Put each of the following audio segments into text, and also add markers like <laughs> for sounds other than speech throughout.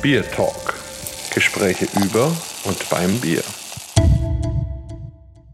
Bier Talk. Gespräche über und beim Bier.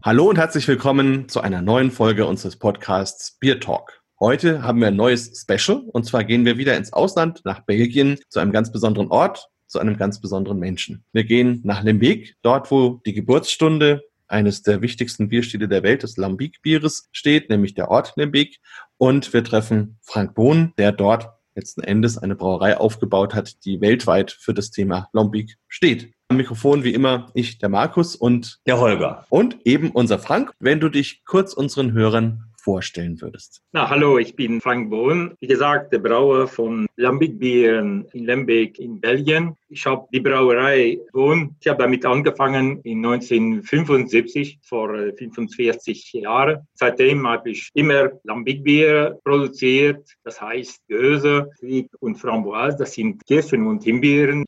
Hallo und herzlich willkommen zu einer neuen Folge unseres Podcasts Bier Talk. Heute haben wir ein neues Special und zwar gehen wir wieder ins Ausland nach Belgien zu einem ganz besonderen Ort, zu einem ganz besonderen Menschen. Wir gehen nach Limbeek, dort wo die Geburtsstunde eines der wichtigsten Bierstile der Welt, des Lambic-Bieres, steht, nämlich der Ort Limbeek. Und wir treffen Frank Bohn, der dort letzten Endes eine Brauerei aufgebaut hat, die weltweit für das Thema Lambic steht. Am Mikrofon wie immer ich, der Markus und der Holger. Und eben unser Frank, wenn du dich kurz unseren Hörern vorstellen würdest. Na, hallo, ich bin Frank Bohn. Wie gesagt, der Brauer von Lambic Bieren in Lembeek in Belgien. Ich habe die Brauerei Bohn, ich habe damit angefangen in 1975, vor 45 äh, Jahren. Seitdem habe ich immer Lambic Bier produziert, das heißt Göse, und Framboise, das sind Kirschen- und Himbeeren,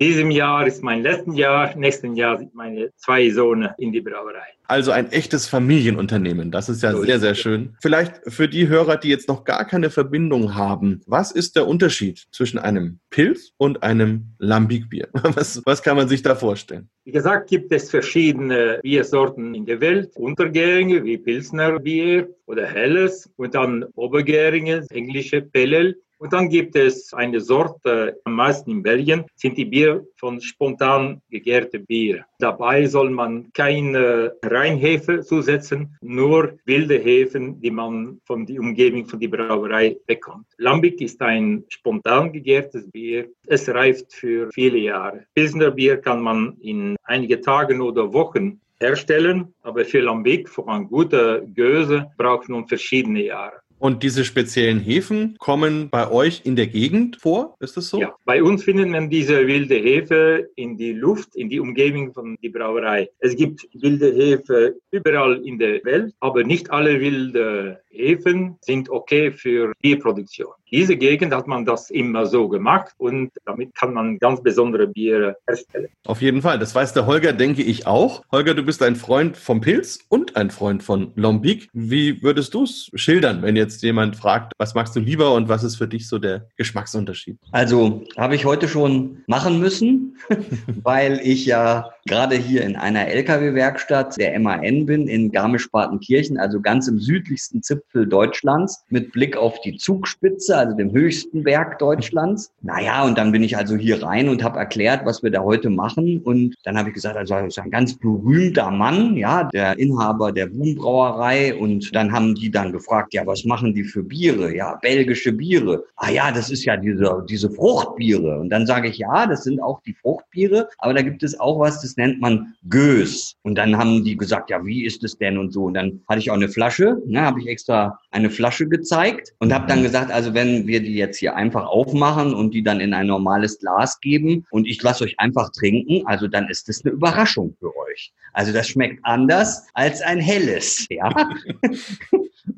diesem Jahr ist mein letztes Jahr, nächsten Jahr sind meine zwei Söhne in die Brauerei. Also ein echtes Familienunternehmen. Das ist ja so sehr, ist sehr schön. Vielleicht für die Hörer, die jetzt noch gar keine Verbindung haben, was ist der Unterschied zwischen einem Pilz und einem Lambic-Bier? <laughs> Was, was kann man sich da vorstellen? Wie gesagt, gibt es verschiedene Biersorten in der Welt. Untergärige wie Pilsner Bier oder Helles und dann Obergärige, englische Pellel. Und dann gibt es eine Sorte, am meisten in Belgien, sind die Bier von spontan gegärte Bier. Dabei soll man keine Reinhefe zusetzen, nur wilde Hefen, die man von der Umgebung von der Brauerei bekommt. Lambic ist ein spontan gegärtes Bier. Es reift für viele Jahre. Pilsner Bier kann man in einige Tagen oder Wochen herstellen, aber für Lambic, für eine gute Göse, braucht man verschiedene Jahre. Und diese speziellen Hefen kommen bei euch in der Gegend vor? Ist das so? Ja, bei uns findet man diese wilde Hefe in die Luft, in die Umgebung von der Brauerei. Es gibt wilde Hefe überall in der Welt, aber nicht alle wilde Hefen sind okay für Bierproduktion. Diese Gegend hat man das immer so gemacht und damit kann man ganz besondere Biere herstellen. Auf jeden Fall, das weiß der Holger, denke ich auch. Holger, du bist ein Freund vom Pilz und ein Freund von Lombic. Wie würdest du es schildern, wenn jetzt jemand fragt, was magst du lieber und was ist für dich so der Geschmacksunterschied? Also habe ich heute schon machen müssen, <laughs> weil ich ja gerade hier in einer Lkw-Werkstatt der MAN bin, in Garmisch-Partenkirchen, also ganz im südlichsten Zipfel Deutschlands, mit Blick auf die Zugspitze also dem höchsten Berg Deutschlands. Naja, und dann bin ich also hier rein und habe erklärt, was wir da heute machen. Und dann habe ich gesagt, also ist ein ganz berühmter Mann, ja, der Inhaber der Boombrauerei. Und dann haben die dann gefragt, ja, was machen die für Biere? Ja, belgische Biere. Ah ja, das ist ja diese, diese Fruchtbiere. Und dann sage ich, ja, das sind auch die Fruchtbiere, aber da gibt es auch was, das nennt man Gös. Und dann haben die gesagt, ja, wie ist es denn und so. Und dann hatte ich auch eine Flasche, ne, habe ich extra eine Flasche gezeigt und habe dann gesagt, also wenn wenn wir die jetzt hier einfach aufmachen und die dann in ein normales Glas geben und ich lasse euch einfach trinken, also dann ist das eine Überraschung für euch. Also das schmeckt anders als ein helles, ja. <laughs>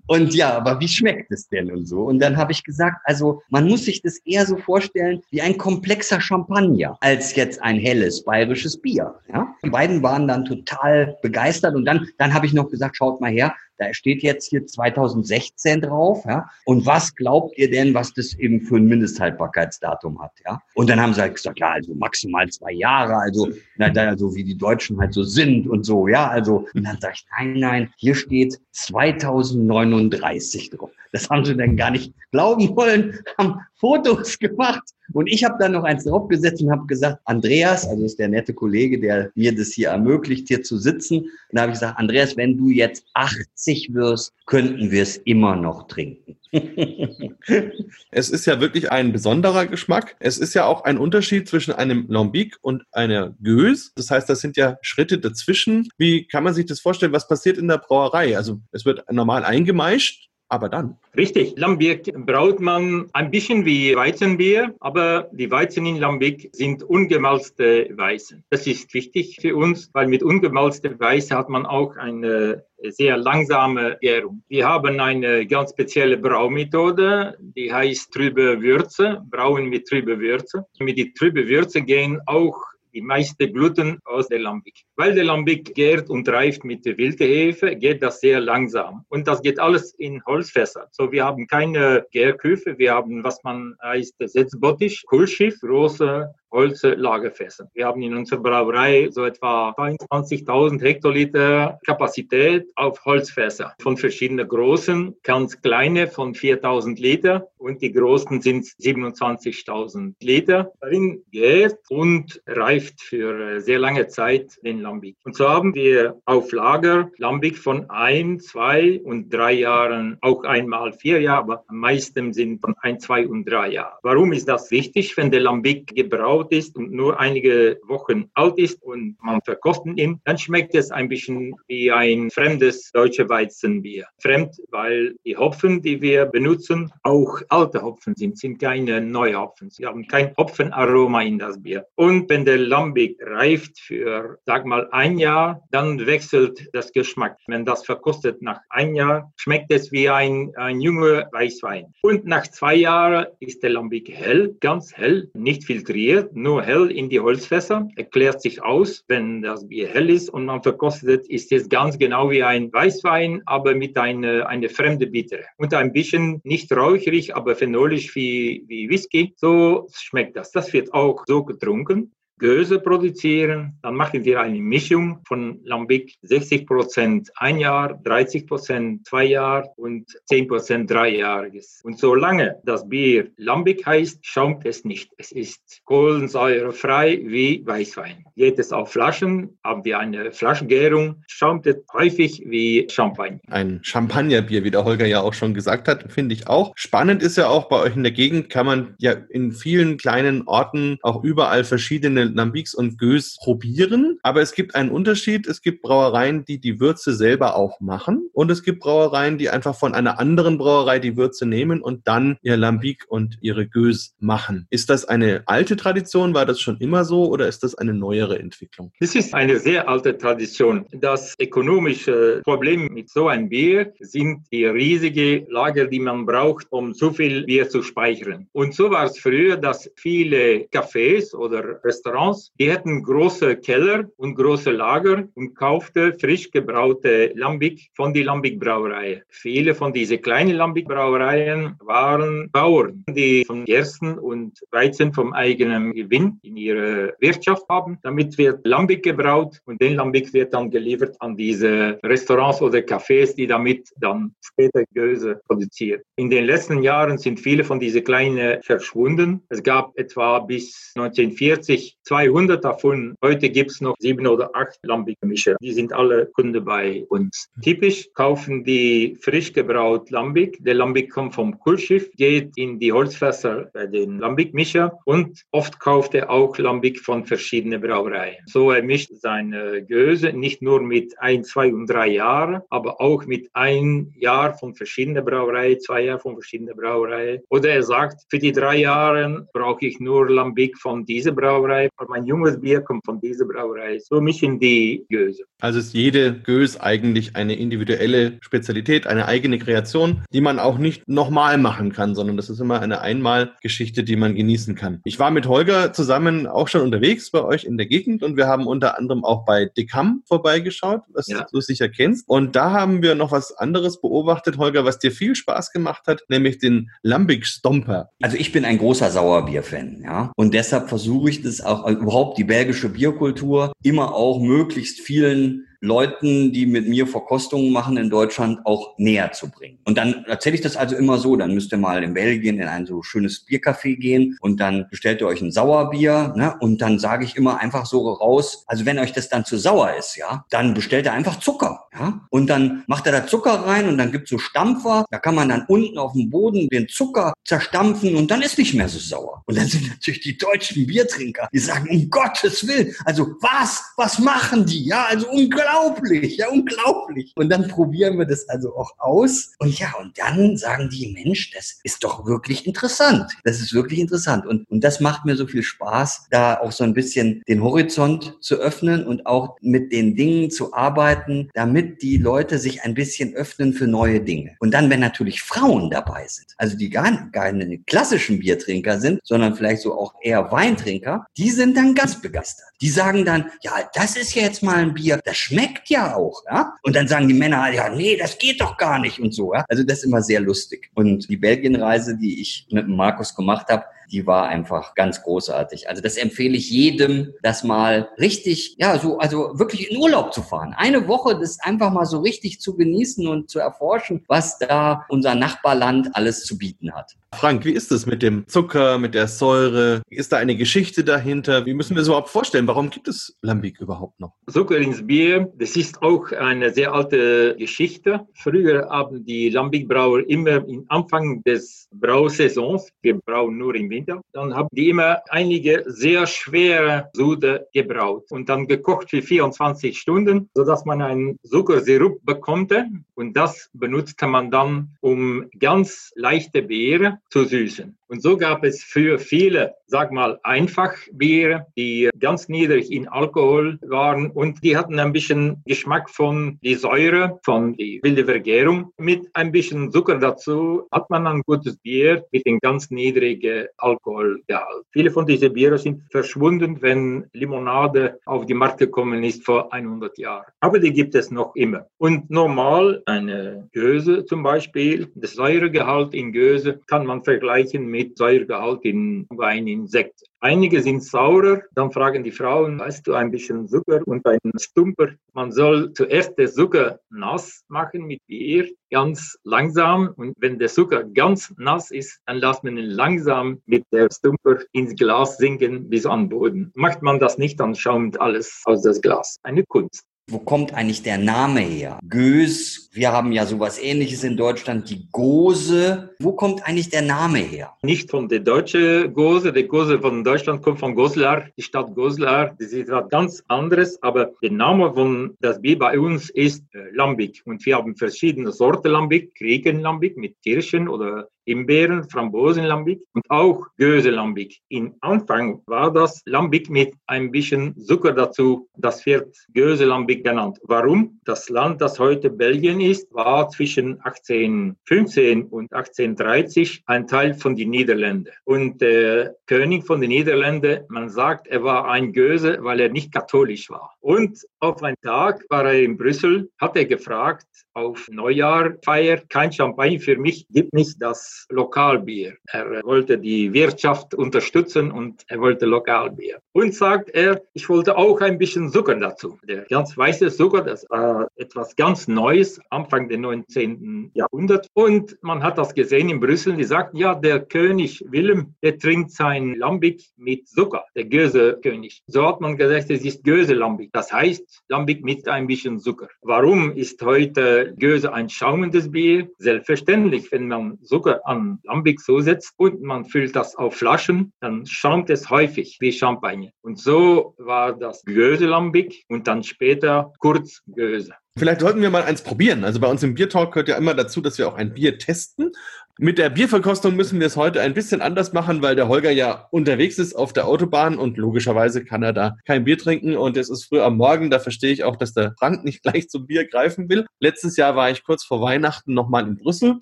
Und ja, aber wie schmeckt es denn und so? Und dann habe ich gesagt, also man muss sich das eher so vorstellen wie ein komplexer Champagner als jetzt ein helles bayerisches Bier. Ja? Die beiden waren dann total begeistert und dann, dann habe ich noch gesagt, schaut mal her, da steht jetzt hier 2016 drauf. Ja? Und was glaubt ihr denn, was das eben für ein Mindesthaltbarkeitsdatum hat? Ja? Und dann haben sie halt gesagt, ja, also maximal zwei Jahre, also, na, also wie die Deutschen halt so sind und so. Ja, also, und dann sage ich, nein, nein, hier steht 2039 drauf. Das haben sie dann gar nicht glauben wollen, haben Fotos <laughs> gemacht. Und ich habe dann noch eins draufgesetzt und habe gesagt, Andreas, also ist der nette Kollege, der mir das hier ermöglicht, hier zu sitzen. Und da habe ich gesagt, Andreas, wenn du jetzt 80 wirst, könnten wir es immer noch trinken. <laughs> es ist ja wirklich ein besonderer Geschmack. Es ist ja auch ein Unterschied zwischen einem Lambic und einer Gös. Das heißt, das sind ja Schritte dazwischen. Wie kann man sich das vorstellen? Was passiert in der Brauerei? Also es wird normal eingemeischt aber dann. Richtig. Lambic braut man ein bisschen wie Weizenbier, aber die Weizen in Lambic sind ungemalzte Weizen. Das ist wichtig für uns, weil mit ungemalzter Weiße hat man auch eine sehr langsame Gärung. Wir haben eine ganz spezielle Braumethode, die heißt trübe Würze, brauen mit trübe Würze. Mit die trübe Würze gehen auch die meiste Gluten aus der Lambic. Weil der Lambic gärt und reift mit der wilden Hefe, geht das sehr langsam. Und das geht alles in Holzfässer. So, wir haben keine Gärküfe, wir haben, was man heißt, Setzbottich, Kulschiff, große Holzlagerfässern. Wir haben in unserer Brauerei so etwa 22.000 Hektoliter Kapazität auf Holzfässer von verschiedenen großen, ganz kleine von 4.000 Liter und die großen sind 27.000 Liter. Darin geht und reift für sehr lange Zeit den Lambic. Und so haben wir auf Lager Lambic von ein, zwei und drei Jahren, auch einmal vier Jahre, aber am meisten sind von ein, zwei und drei Jahren. Warum ist das wichtig, wenn der Lambic gebraut ist und nur einige Wochen alt ist und man verkostet ihn, dann schmeckt es ein bisschen wie ein fremdes deutsche Weizenbier. Fremd, weil die Hopfen, die wir benutzen, auch alte Hopfen sind, sind keine neue Hopfen. Sie haben kein Hopfenaroma in das Bier. Und wenn der Lambic reift für, sag mal, ein Jahr, dann wechselt das Geschmack. Wenn das verkostet nach ein Jahr, schmeckt es wie ein, ein junger Weißwein. Und nach zwei Jahren ist der Lambic hell, ganz hell, nicht filtriert, nur hell in die Holzfässer, erklärt sich aus, wenn das Bier hell ist und man verkostet, ist es ganz genau wie ein Weißwein, aber mit einer eine fremde Bittere. Und ein bisschen nicht räuchrig, aber phenolisch wie, wie Whisky. So schmeckt das. Das wird auch so getrunken. Göse produzieren. Dann machen wir eine Mischung von Lambic 60 Prozent ein Jahr, 30 Prozent zwei Jahre und 10 Prozent dreijähriges. Und solange das Bier Lambic heißt, schaumt es nicht. Es ist kohlensäurefrei wie Weißwein. Geht es auf Flaschen, haben wir eine Flaschengärung, schaumt es häufig wie Champagner. Ein Champagnerbier, wie der Holger ja auch schon gesagt hat, finde ich auch. Spannend ist ja auch bei euch in der Gegend, kann man ja in vielen kleinen Orten auch überall verschiedene Lambics und Gös probieren. Aber es gibt einen Unterschied. Es gibt Brauereien, die die Würze selber auch machen. Und es gibt Brauereien, die einfach von einer anderen Brauerei die Würze nehmen und dann ihr Lambic und ihre Gös machen. Ist das eine alte Tradition? War das schon immer so oder ist das eine neuere Entwicklung? Das ist eine sehr alte Tradition. Das ökonomische Problem mit so einem Bier sind die riesigen Lager, die man braucht, um so viel Bier zu speichern. Und so war es früher, dass viele Cafés oder Restaurants Restaurants, die hatten große Keller und große Lager und kaufte frisch gebraute Lambic von der Lambic Brauerei. Viele von diesen kleinen Lambic Brauereien waren Bauern, die von Gersten und Weizen vom eigenen Gewinn in ihre Wirtschaft haben. Damit wird Lambic gebraut und den Lambic wird dann geliefert an diese Restaurants oder Cafés, die damit dann später Göse produzieren. In den letzten Jahren sind viele von diesen kleinen verschwunden. Es gab etwa bis 1940 200 davon. Heute gibt es noch sieben oder acht Lambic-Mischer. Die sind alle Kunden bei uns. Typisch kaufen die frisch gebraut Lambic. Der Lambic kommt vom Kurschiff, geht in die Holzfässer bei den Lambic-Mischer und oft kauft er auch Lambic von verschiedenen Brauereien. So er mischt seine Göse nicht nur mit ein, zwei und drei Jahren, aber auch mit ein Jahr von verschiedenen Brauereien, zwei Jahre von verschiedenen Brauereien. Oder er sagt, für die drei Jahre brauche ich nur Lambic von dieser Brauerei, mein junges Bier kommt von dieser Brauerei. So mischen die Göse. Also ist jede Gös eigentlich eine individuelle Spezialität, eine eigene Kreation, die man auch nicht nochmal machen kann, sondern das ist immer eine Einmalgeschichte, die man genießen kann. Ich war mit Holger zusammen auch schon unterwegs bei euch in der Gegend und wir haben unter anderem auch bei Decam vorbeigeschaut, was ja. du sicher kennst. Und da haben wir noch was anderes beobachtet, Holger, was dir viel Spaß gemacht hat, nämlich den Lambic Stomper. Also ich bin ein großer Sauerbier-Fan, ja. Und deshalb versuche ich das auch überhaupt die belgische Bierkultur immer auch möglichst vielen Leuten, die mit mir Verkostungen machen in Deutschland, auch näher zu bringen. Und dann erzähle ich das also immer so, dann müsst ihr mal in Belgien in ein so schönes Biercafé gehen und dann bestellt ihr euch ein Sauerbier ne? und dann sage ich immer einfach so raus, also wenn euch das dann zu sauer ist, ja, dann bestellt ihr einfach Zucker, ja, und dann macht er da Zucker rein und dann gibt's so Stampfer, da kann man dann unten auf dem Boden den Zucker zerstampfen und dann ist nicht mehr so sauer. Und dann sind natürlich die deutschen Biertrinker, die sagen, um Gottes Willen, also was, was machen die, ja, also unglaublich unglaublich, ja, unglaublich. Und dann probieren wir das also auch aus. Und ja, und dann sagen die, Mensch, das ist doch wirklich interessant. Das ist wirklich interessant. Und, und das macht mir so viel Spaß, da auch so ein bisschen den Horizont zu öffnen und auch mit den Dingen zu arbeiten, damit die Leute sich ein bisschen öffnen für neue Dinge. Und dann, wenn natürlich Frauen dabei sind, also die gar keine klassischen Biertrinker sind, sondern vielleicht so auch eher Weintrinker, die sind dann ganz begeistert. Die sagen dann, ja, das ist jetzt mal ein Bier, das schmeckt schmeckt ja auch, ja. Und dann sagen die Männer, ja, nee, das geht doch gar nicht und so, ja. Also das ist immer sehr lustig. Und die Belgienreise, die ich mit Markus gemacht habe, die war einfach ganz großartig. Also das empfehle ich jedem, das mal richtig, ja, so, also wirklich in Urlaub zu fahren. Eine Woche das einfach mal so richtig zu genießen und zu erforschen, was da unser Nachbarland alles zu bieten hat. Frank, wie ist es mit dem Zucker, mit der Säure? Ist da eine Geschichte dahinter? Wie müssen wir es überhaupt vorstellen? Warum gibt es Lambic überhaupt noch? Zucker ins Bier, das ist auch eine sehr alte Geschichte. Früher haben die Lambic-Brauer immer am Anfang des Brausaisons, wir brauen nur im Winter, dann haben die immer einige sehr schwere Sude gebraut und dann gekocht für 24 Stunden, sodass man einen Zuckersirup bekommt und das benutzte man dann, um ganz leichte Beere zu süßen. Und so gab es für viele, sag mal, einfach Biere, die ganz niedrig in Alkohol waren und die hatten ein bisschen Geschmack von die Säure, von die wilde Vergärung. Mit ein bisschen Zucker dazu hat man ein gutes Bier mit einem ganz niedrigen Alkoholgehalt. Viele von diesen Bieren sind verschwunden, wenn Limonade auf die Markt gekommen ist vor 100 Jahren. Aber die gibt es noch immer. Und normal eine Göse zum Beispiel, das Säuregehalt in Göse kann man vergleichen mit mit Säuregehalt in Wein, in Sekt. Einige sind saurer, dann fragen die Frauen, weißt du, ein bisschen Zucker und ein Stumper. Man soll zuerst den Zucker nass machen mit Bier, ganz langsam. Und wenn der Zucker ganz nass ist, dann lässt man ihn langsam mit der Stumper ins Glas sinken bis an Boden. Macht man das nicht, dann schaumt alles aus das Glas. Eine Kunst. Wo kommt eigentlich der Name her? Gös, wir haben ja sowas ähnliches in Deutschland, die Gose. Wo kommt eigentlich der Name her? Nicht von der deutschen Gose. Die Gose von Deutschland kommt von Goslar, die Stadt Goslar. Das ist etwas ganz anderes, aber der Name von das Bier bei uns ist äh, Lambic. Und wir haben verschiedene Sorten Lambic, Kriegen-Lambic mit Kirschen oder Himbeeren, Frambosenlambic und auch Göse-Lambic. Im Anfang war das Lambic mit ein bisschen Zucker dazu. Das wird Göse-Lambic genannt. Warum? Das Land, das heute Belgien ist, war zwischen 1815 und 1830 ein Teil von den Niederlanden. Und der König von den Niederlanden, man sagt, er war ein Göse, weil er nicht katholisch war. Und auf einen Tag war er in Brüssel, hat er gefragt, auf Neujahrfeier, kein Champagner für mich, gibt nicht das Lokalbier. Er wollte die Wirtschaft unterstützen und er wollte Lokalbier. Und sagt er, ich wollte auch ein bisschen Zucker dazu. Der ganz weiße Zucker, das war etwas ganz Neues, Anfang des 19. Jahrhunderts. Und man hat das gesehen in Brüssel. Die sagten, ja, der König Wilhelm, der trinkt sein Lambic mit Zucker, der Göse-König. So hat man gesagt, es ist Göse-Lambic. Das heißt, Lambic mit ein bisschen Zucker. Warum ist heute Göse ein schaumendes Bier? Selbstverständlich, wenn man Zucker an Lambic zusetzt und man füllt das auf Flaschen, dann schaumt es häufig wie Champagner. Und so war das Göse Lambic und dann später kurz Göse. Vielleicht sollten wir mal eins probieren. Also bei uns im Biertalk gehört ja immer dazu, dass wir auch ein Bier testen. Mit der Bierverkostung müssen wir es heute ein bisschen anders machen, weil der Holger ja unterwegs ist auf der Autobahn und logischerweise kann er da kein Bier trinken und es ist früh am Morgen. Da verstehe ich auch, dass der Frank nicht <laughs> gleich zum Bier greifen will. Letztes Jahr war ich kurz vor Weihnachten nochmal in Brüssel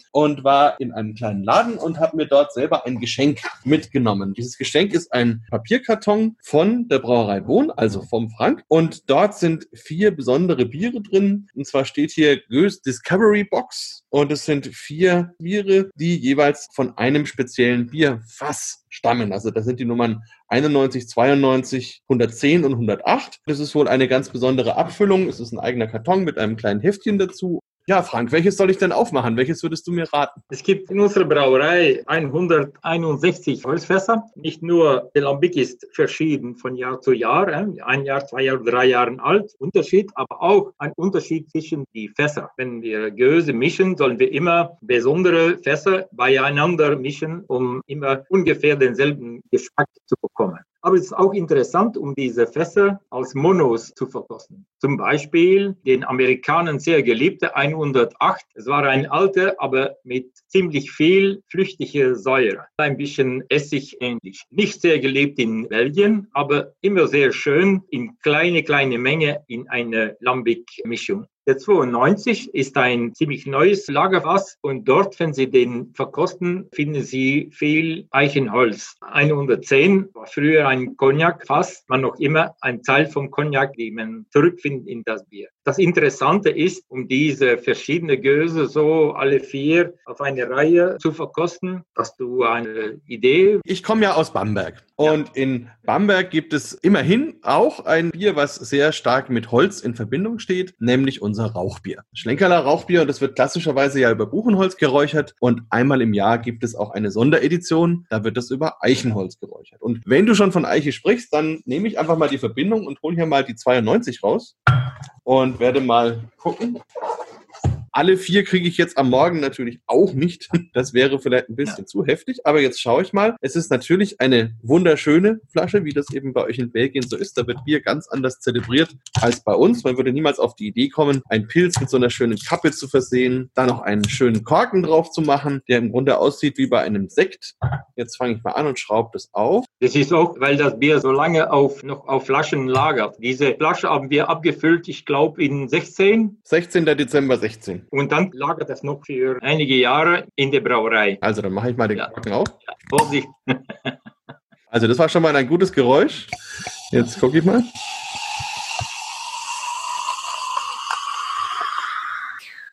und war in einem kleinen Laden und habe mir dort selber ein Geschenk mitgenommen. Dieses Geschenk ist ein Papierkarton von der Brauerei Bohn, also vom Frank. Und dort sind vier besondere Biere drin. Und zwar steht hier Goes Discovery Box und es sind vier Biere, die jeweils von einem speziellen Bierfass stammen. Also das sind die Nummern 91, 92, 110 und 108. Das ist wohl eine ganz besondere Abfüllung. Es ist ein eigener Karton mit einem kleinen Heftchen dazu ja, Frank, welches soll ich denn aufmachen? Welches würdest du mir raten? Es gibt in unserer Brauerei 161 Holzfässer. Nicht nur der Lambic ist verschieden von Jahr zu Jahr, ein Jahr, zwei Jahre, drei Jahre alt, Unterschied, aber auch ein Unterschied zwischen die Fässer. Wenn wir Gehäuse mischen, sollen wir immer besondere Fässer beieinander mischen, um immer ungefähr denselben Geschmack zu bekommen. Aber es ist auch interessant, um diese Fässer als Monos zu verkosten. Zum Beispiel den Amerikanern sehr geliebte 108. Es war ein alter, aber mit ziemlich viel flüchtiger Säure. Ein bisschen Essig ähnlich. Nicht sehr geliebt in Belgien, aber immer sehr schön in kleine, kleine Menge in eine Lambic-Mischung. Der 92 ist ein ziemlich neues Lagerfass und dort, wenn Sie den verkosten, finden Sie viel Eichenholz. 110 war früher ein Cognac-Fass, man noch immer ein Teil vom Cognac, die man zurückfindet in das Bier. Das Interessante ist, um diese verschiedenen Göse so alle vier auf eine Reihe zu verkosten, hast du eine Idee? Ich komme ja aus Bamberg und ja. in Bamberg gibt es immerhin auch ein Bier, was sehr stark mit Holz in Verbindung steht, nämlich unser Rauchbier. Schlenkerler Rauchbier und das wird klassischerweise ja über Buchenholz geräuchert und einmal im Jahr gibt es auch eine Sonderedition, da wird das über Eichenholz geräuchert. Und wenn du schon von Eiche sprichst, dann nehme ich einfach mal die Verbindung und hole hier mal die 92 raus und werde mal gucken. Alle vier kriege ich jetzt am Morgen natürlich auch nicht. <laughs> Das wäre vielleicht ein bisschen ja. zu heftig. Aber jetzt schaue ich mal. Es ist natürlich eine wunderschöne Flasche, wie das eben bei euch in Belgien so ist. Da wird Bier ganz anders zelebriert als bei uns. Man würde niemals auf die Idee kommen, einen Pilz mit so einer schönen Kappe zu versehen, da noch einen schönen Korken drauf zu machen, der im Grunde aussieht wie bei einem Sekt. Jetzt fange ich mal an und schraube das auf. Das ist auch, weil das Bier so lange auf, noch auf Flaschen lagert. Diese Flasche haben wir abgefüllt, ich glaube, in 16. 16. Dezember 16. Und dann lagert das noch für einige Jahre in der Brauerei. Also dann mache ich mal den ja. Korken auf. Ja, Vorsicht. <laughs> also das war schon mal ein gutes Geräusch. Jetzt gucke ich mal.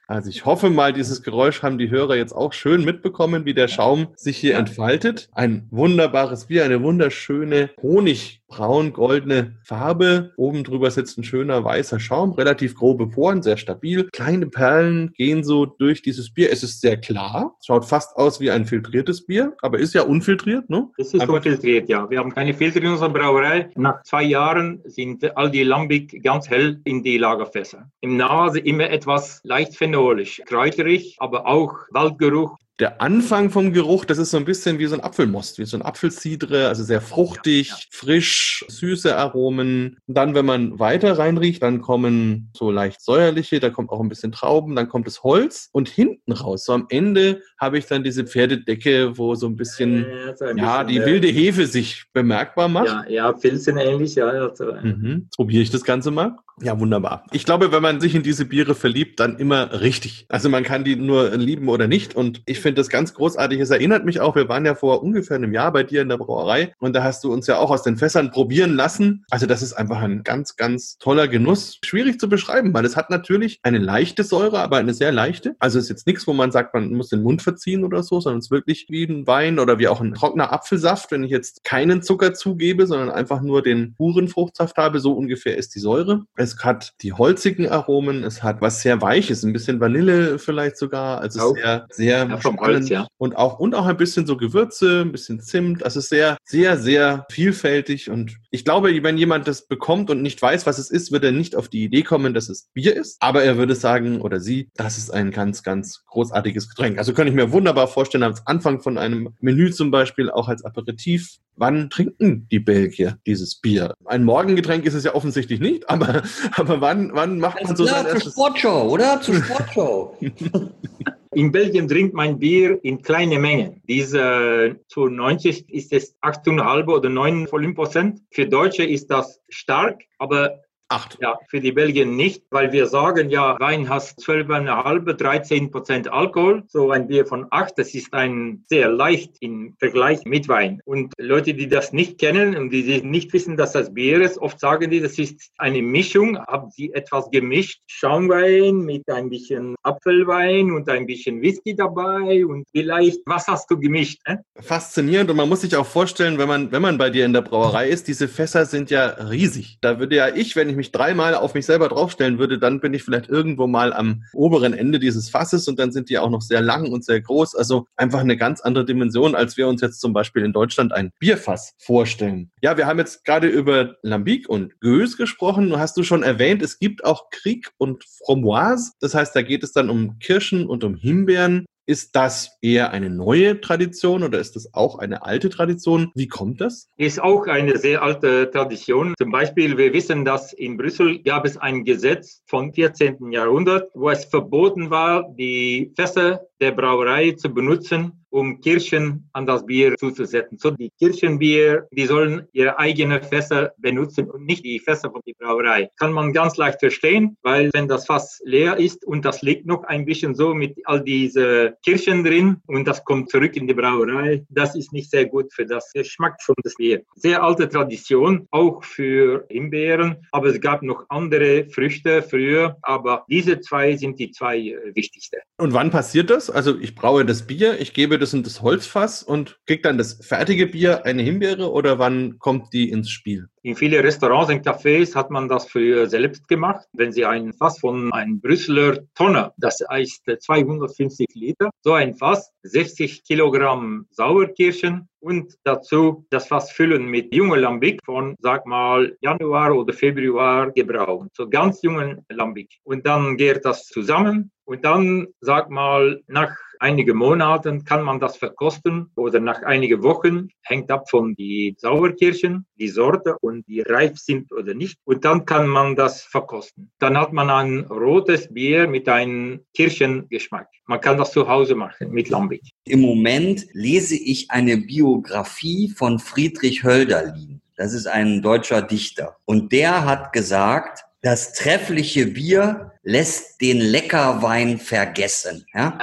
Also ich hoffe mal, dieses Geräusch haben die Hörer jetzt auch schön mitbekommen, wie der Schaum sich hier entfaltet. Ein wunderbares Bier, eine wunderschöne Honig braun-goldene Farbe. Oben drüber sitzt ein schöner weißer Schaum, relativ grobe Poren, sehr stabil. Kleine Perlen gehen so durch dieses Bier. Es ist sehr klar, schaut fast aus wie ein filtriertes Bier, aber ist ja unfiltriert, ne? Es ist Einfach unfiltriert, ja. Wir haben keine Filter in unserer Brauerei. Nach zwei Jahren sind all die Lambic ganz hell in die Lagerfässer. Im Nase immer etwas leicht phenolisch, kräuterig, aber auch Waldgeruch der Anfang vom Geruch, das ist so ein bisschen wie so ein Apfelmost, wie so ein Apfelcidre, also sehr fruchtig, ja, ja. frisch, süße Aromen. Und dann, wenn man weiter reinriecht, dann kommen so leicht säuerliche, da kommt auch ein bisschen Trauben, dann kommt das Holz und hinten raus, so am Ende habe ich dann diese Pferdedecke, wo so ein bisschen, ja, so ein ja bisschen, die wilde Hefe sich bemerkbar macht. Ja, ja Pilzen ähnlich, ja. Also, mhm. Probiere ich das Ganze mal. Ja, wunderbar. Ich glaube, wenn man sich in diese Biere verliebt, dann immer richtig. Also man kann die nur lieben oder nicht. Und ich finde das ganz großartig. Es erinnert mich auch, wir waren ja vor ungefähr einem Jahr bei dir in der Brauerei und da hast du uns ja auch aus den Fässern probieren lassen. Also das ist einfach ein ganz, ganz toller Genuss. Schwierig zu beschreiben, weil es hat natürlich eine leichte Säure, aber eine sehr leichte. Also es ist jetzt nichts, wo man sagt, man muss den Mund verziehen oder so, sondern es ist wirklich wie ein Wein oder wie auch ein trockener Apfelsaft, wenn ich jetzt keinen Zucker zugebe, sondern einfach nur den puren Fruchtsaft habe. So ungefähr ist die Säure. Es hat die holzigen Aromen, es hat was sehr Weiches, ein bisschen Vanille vielleicht sogar. Also sehr, sehr ja, Holz, ja. Und auch, und auch ein bisschen so Gewürze, ein bisschen Zimt. Also sehr, sehr, sehr vielfältig. Und ich glaube, wenn jemand das bekommt und nicht weiß, was es ist, wird er nicht auf die Idee kommen, dass es Bier ist. Aber er würde sagen, oder sie, das ist ein ganz, ganz großartiges Getränk. Also kann ich mir wunderbar vorstellen, als Anfang von einem Menü zum Beispiel, auch als Aperitif. Wann trinken die Belgier dieses Bier? Ein Morgengetränk ist es ja offensichtlich nicht, aber, <laughs> aber wann, wann macht man so klar, sein erstes... Zur Sportshow, oder? Zur Sportshow. <laughs> In Belgien trinkt man Bier in kleine Mengen. Diese zu 90 ist es 8,5 oder 9 Prozent. Für Deutsche ist das stark, aber Acht. Ja, für die Belgier nicht, weil wir sagen, ja, Wein hat 12,5, 13 Prozent Alkohol. So ein Bier von acht, das ist ein sehr leicht im Vergleich mit Wein. Und Leute, die das nicht kennen und die nicht wissen, dass das Bier ist, oft sagen die, das ist eine Mischung. Haben sie etwas gemischt? Schaumwein mit ein bisschen Apfelwein und ein bisschen Whisky dabei und vielleicht, was hast du gemischt? Äh? Faszinierend und man muss sich auch vorstellen, wenn man, wenn man bei dir in der Brauerei ist, diese Fässer sind ja riesig. Da würde ja ich, wenn ich mich dreimal auf mich selber draufstellen würde, dann bin ich vielleicht irgendwo mal am oberen Ende dieses Fasses und dann sind die auch noch sehr lang und sehr groß. Also einfach eine ganz andere Dimension, als wir uns jetzt zum Beispiel in Deutschland ein Bierfass vorstellen. Ja, wir haben jetzt gerade über Lambic und Gös gesprochen. Hast du schon erwähnt, es gibt auch Krieg und Fromoise. Das heißt, da geht es dann um Kirschen und um Himbeeren. Ist das eher eine neue Tradition oder ist das auch eine alte Tradition? Wie kommt das? Ist auch eine sehr alte Tradition. Zum Beispiel, wir wissen, dass in Brüssel gab es ein Gesetz vom 14. Jahrhundert, wo es verboten war, die Fässer der Brauerei zu benutzen um Kirschen an das Bier zuzusetzen. So die Kirchenbier, die sollen ihre eigenen Fässer benutzen und nicht die Fässer von der Brauerei. Kann man ganz leicht verstehen, weil wenn das Fass leer ist und das liegt noch ein bisschen so mit all diese Kirschen drin und das kommt zurück in die Brauerei, das ist nicht sehr gut für das Geschmack von das Bier. Sehr alte Tradition, auch für Himbeeren, aber es gab noch andere Früchte früher, aber diese zwei sind die zwei äh, wichtigsten. Und wann passiert das? Also ich braue das Bier, ich gebe das in das Holzfass und kriege dann das fertige Bier eine Himbeere oder wann kommt die ins Spiel? In vielen Restaurants und Cafés hat man das früher selbst gemacht. Wenn Sie ein Fass von einem Brüsseler Tonne, das heißt 250 Liter, so ein Fass, 60 Kilogramm Sauerkirschen und dazu das Fass füllen mit jungen Lambic von, sag mal, Januar oder Februar gebraucht. So ganz jungen Lambic. Und dann geht das zusammen und dann, sag mal, nach einigen Monaten kann man das verkosten oder nach einigen Wochen, hängt ab von die Sauerkirschen, die Sorte und die reif sind oder nicht. Und dann kann man das verkosten. Dann hat man ein rotes Bier mit einem Kirschengeschmack. Man kann das zu Hause machen mit Lambic. Im Moment lese ich eine Biografie von Friedrich Hölderlin. Das ist ein deutscher Dichter. Und der hat gesagt, das treffliche Bier lässt den Leckerwein vergessen. Ja?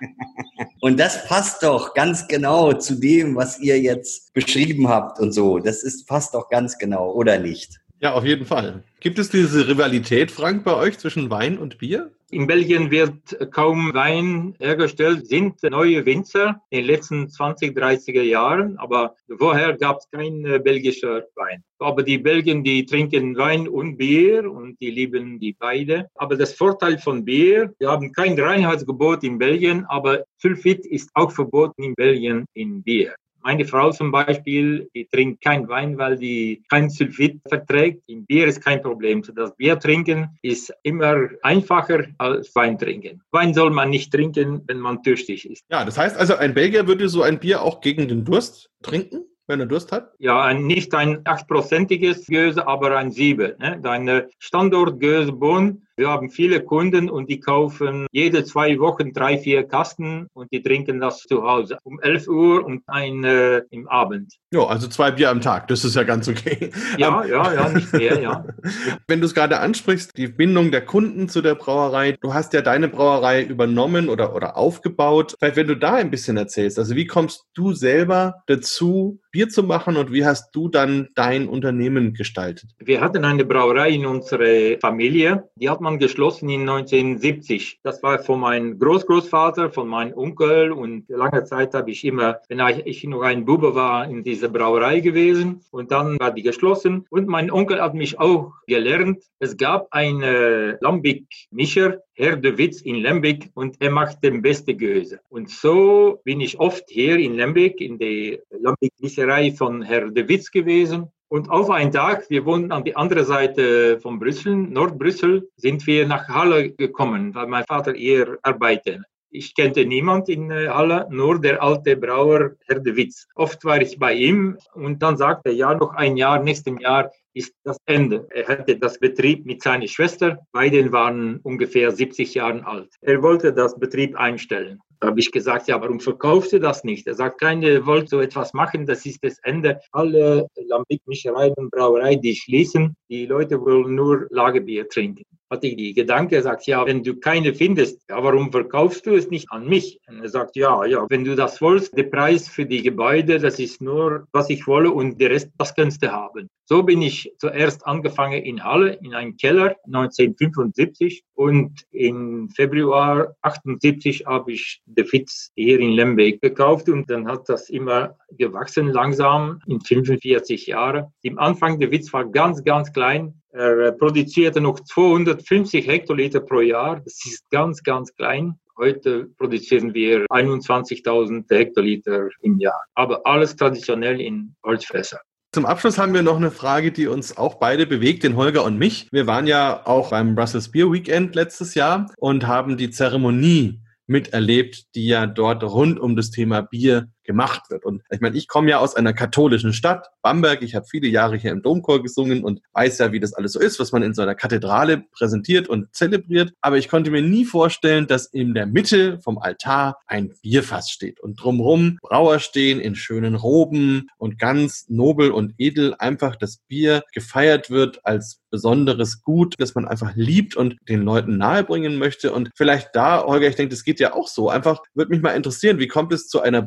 <laughs> und das passt doch ganz genau zu dem, was ihr jetzt beschrieben habt und so. Das ist passt doch ganz genau, oder nicht? Ja, auf jeden Fall. Gibt es diese Rivalität, Frank, bei euch zwischen Wein und Bier? In Belgien wird kaum Wein hergestellt, sind neue Winzer in den letzten 20, 30er Jahren, aber vorher gab es kein äh, belgischer Wein. Aber die Belgier, die trinken Wein und Bier und die lieben die beide. Aber das Vorteil von Bier, wir haben kein Reinheitsgebot in Belgien, aber Sulfit ist auch verboten in Belgien in Bier. Meine Frau zum Beispiel, die trinkt kein Wein, weil die kein Sulfit verträgt. Im Bier ist kein Problem. Das Bier trinken ist immer einfacher als Wein trinken. Wein soll man nicht trinken, wenn man dürstig ist. Ja, das heißt also, ein Belgier würde so ein Bier auch gegen den Durst trinken? wenn er Durst hat? Ja, ein, nicht ein achtprozentiges Göse, aber ein Sieben. Ne? Deine Standort-Göse Bonn wir haben viele Kunden und die kaufen jede zwei Wochen drei, vier Kasten und die trinken das zu Hause um 11 Uhr und ein äh, im Abend. Ja, also zwei Bier am Tag, das ist ja ganz okay. Ja, ja, ja, nicht mehr, ja. <laughs> Wenn du es gerade ansprichst, die Bindung der Kunden zu der Brauerei, du hast ja deine Brauerei übernommen oder, oder aufgebaut. Vielleicht, wenn du da ein bisschen erzählst, also wie kommst du selber dazu, Bier zu machen und wie hast du dann dein Unternehmen gestaltet? Wir hatten eine Brauerei in unserer Familie, die hat man man geschlossen in 1970. Das war von meinem Großgroßvater, von meinem Onkel und lange Zeit habe ich immer, wenn ich noch ein Bube war, in dieser Brauerei gewesen und dann war die geschlossen und mein Onkel hat mich auch gelernt. Es gab einen Lambic-Mischer, Herr de Witz in Lembeck und er macht den besten Gehäuse. Und so bin ich oft hier in Lembeck in der Lambic-Mischerei von Herr de Witz gewesen und auf einen Tag, wir wohnen an die andere Seite von Brüssel, Nordbrüssel, sind wir nach Halle gekommen, weil mein Vater eher arbeitet. Ich kannte niemand in äh, Halle, nur der alte Brauer Herr de Witz. Oft war ich bei ihm und dann sagte er, ja, noch ein Jahr, nächstes Jahr ist das Ende. Er hatte das Betrieb mit seiner Schwester. Beide waren ungefähr 70 Jahre alt. Er wollte das Betrieb einstellen. Da habe ich gesagt, ja, warum verkauft ihr das nicht? Er sagt, keine wollt so etwas machen, das ist das Ende. Alle Lambic-Mischereien und Brauereien, die schließen, die Leute wollen nur Lagerbier trinken hatte ich die Gedanke, sagt, ja, wenn du keine findest, ja, warum verkaufst du es nicht an mich? Und er sagt, ja, ja, wenn du das willst, der Preis für die Gebäude, das ist nur, was ich wolle und der Rest, das kannst du haben. So bin ich zuerst angefangen in Halle, in einem Keller, 1975 und im Februar 78 habe ich The Fitz hier in Lembeck gekauft und dann hat das immer gewachsen langsam in 45 Jahren. Im Anfang der Witz war ganz, ganz klein, er äh, produzierte noch 250 Hektoliter pro Jahr. Das ist ganz, ganz klein. Heute produzieren wir 21.000 Hektoliter im Jahr. Aber alles traditionell in Holzfässer. Zum Abschluss haben wir noch eine Frage, die uns auch beide bewegt, den Holger und mich. Wir waren ja auch beim Brussels Beer Weekend letztes Jahr und haben die Zeremonie miterlebt, die ja dort rund um das Thema Bier gemacht wird. Und ich meine, ich komme ja aus einer katholischen Stadt, Bamberg. Ich habe viele Jahre hier im Domchor gesungen und weiß ja, wie das alles so ist, was man in so einer Kathedrale präsentiert und zelebriert. Aber ich konnte mir nie vorstellen, dass in der Mitte vom Altar ein Bierfass steht und drumherum Brauer stehen in schönen Roben und ganz nobel und edel einfach das Bier gefeiert wird als besonderes Gut, das man einfach liebt und den Leuten nahebringen möchte. Und vielleicht da, Holger, ich denke, das geht ja auch so. Einfach würde mich mal interessieren, wie kommt es zu einer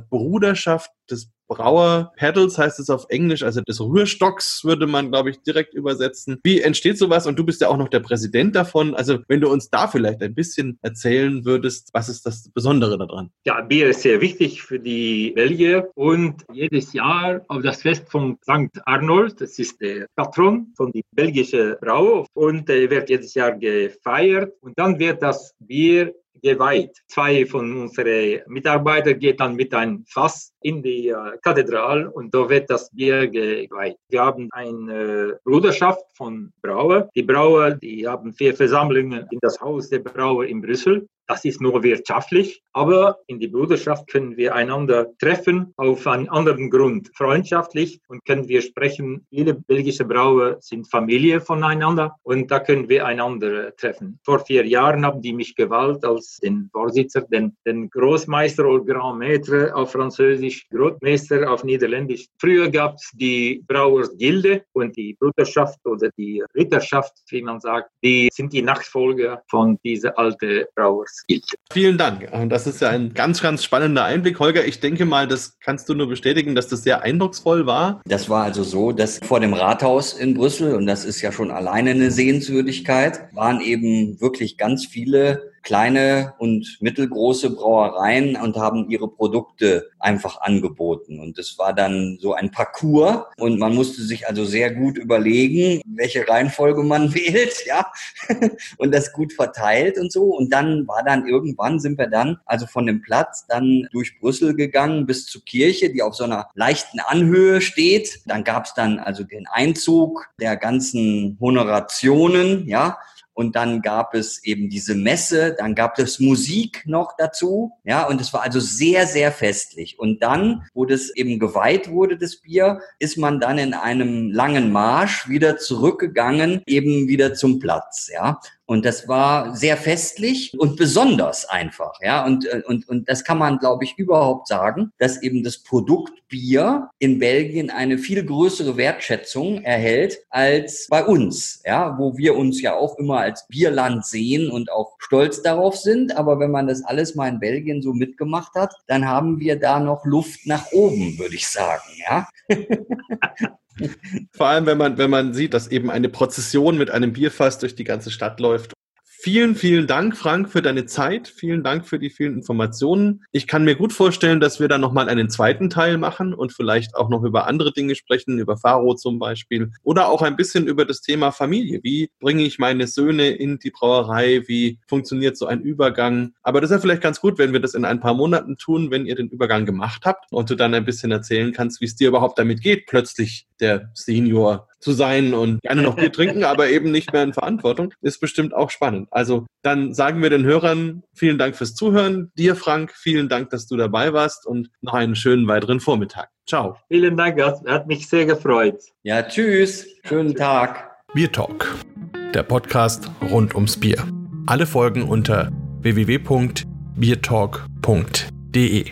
Bruderschaft des Brauer Pedals heißt es auf Englisch, also des Rührstocks würde man, glaube ich, direkt übersetzen. Wie entsteht sowas? Und du bist ja auch noch der Präsident davon. Also wenn du uns da vielleicht ein bisschen erzählen würdest, was ist das Besondere daran? Ja, Bier ist sehr wichtig für die Belgier und jedes Jahr auf das Fest von St. Arnold, das ist der Patron von die belgische Brau und äh, wird jedes Jahr gefeiert und dann wird das Bier geweiht. Zwei von unseren Mitarbeitern geht dann mit einem Fass in die äh, Kathedrale und da wird das Bier geweiht. Wir haben eine Bruderschaft von Brauer. Die Brauer, die haben vier Versammlungen in das Haus der Brauer in Brüssel das ist nur wirtschaftlich, aber in die Bruderschaft können wir einander treffen auf einen anderen Grund, freundschaftlich und können wir sprechen. Viele belgische Brauer sind Familie voneinander und da können wir einander treffen. Vor vier Jahren haben die mich gewählt als den Vorsitzer, den, den Großmeister oder Grand Maître auf Französisch, Großmeister auf Niederländisch. Früher gab es die Brauersgilde und die Bruderschaft oder die Ritterschaft, wie man sagt, die sind die Nachfolger von dieser alten Brauers gilt. Vielen Dank. Das ist ja ein ganz, ganz spannender Einblick. Holger, ich denke mal, das kannst du nur bestätigen, dass das sehr eindrucksvoll war. Das war also so, dass vor dem Rathaus in Brüssel, und das ist ja schon alleine eine Sehenswürdigkeit, waren eben wirklich ganz viele kleine und mittelgroße Brauereien und haben ihre Produkte einfach angeboten. Und es war dann so ein Parcours und man musste sich also sehr gut überlegen, welche Reihenfolge man <laughs> wählt, ja, <laughs> und das gut verteilt und so. Und dann war dann irgendwann sind wir dann also von dem Platz dann durch Brüssel gegangen bis zur Kirche, die auf so einer leichten Anhöhe steht. Dann gab es dann also den Einzug der ganzen Honorationen, ja, und dann gab es eben diese Messe, dann gab es Musik noch dazu, ja, und es war also sehr, sehr festlich. Und dann, wo das eben geweiht wurde, das Bier, ist man dann in einem langen Marsch wieder zurückgegangen, eben wieder zum Platz, ja. Und das war sehr festlich und besonders einfach, ja. Und, äh, und, und das kann man, glaube ich, überhaupt sagen, dass eben das Produkt Bier in Belgien eine viel größere Wertschätzung erhält als bei uns, ja, wo wir uns ja auch immer als Bierland sehen und auch stolz darauf sind. Aber wenn man das alles mal in Belgien so mitgemacht hat, dann haben wir da noch Luft nach oben, würde ich sagen, ja. <laughs> Vor allem, wenn man, wenn man sieht, dass eben eine Prozession mit einem Bierfass durch die ganze Stadt läuft Vielen, vielen Dank, Frank, für deine Zeit. Vielen Dank für die vielen Informationen. Ich kann mir gut vorstellen, dass wir dann nochmal einen zweiten Teil machen und vielleicht auch noch über andere Dinge sprechen, über Faro zum Beispiel oder auch ein bisschen über das Thema Familie. Wie bringe ich meine Söhne in die Brauerei? Wie funktioniert so ein Übergang? Aber das ist ja vielleicht ganz gut, wenn wir das in ein paar Monaten tun, wenn ihr den Übergang gemacht habt und du dann ein bisschen erzählen kannst, wie es dir überhaupt damit geht, plötzlich der Senior zu sein und gerne noch Bier trinken, <laughs> aber eben nicht mehr in Verantwortung, ist bestimmt auch spannend. Also dann sagen wir den Hörern vielen Dank fürs Zuhören. Dir, Frank, vielen Dank, dass du dabei warst und noch einen schönen weiteren Vormittag. Ciao. Vielen Dank, hat mich sehr gefreut. Ja, tschüss. Schönen Tag. Bier Talk, der Podcast rund ums Bier. Alle Folgen unter www.biertalk.de.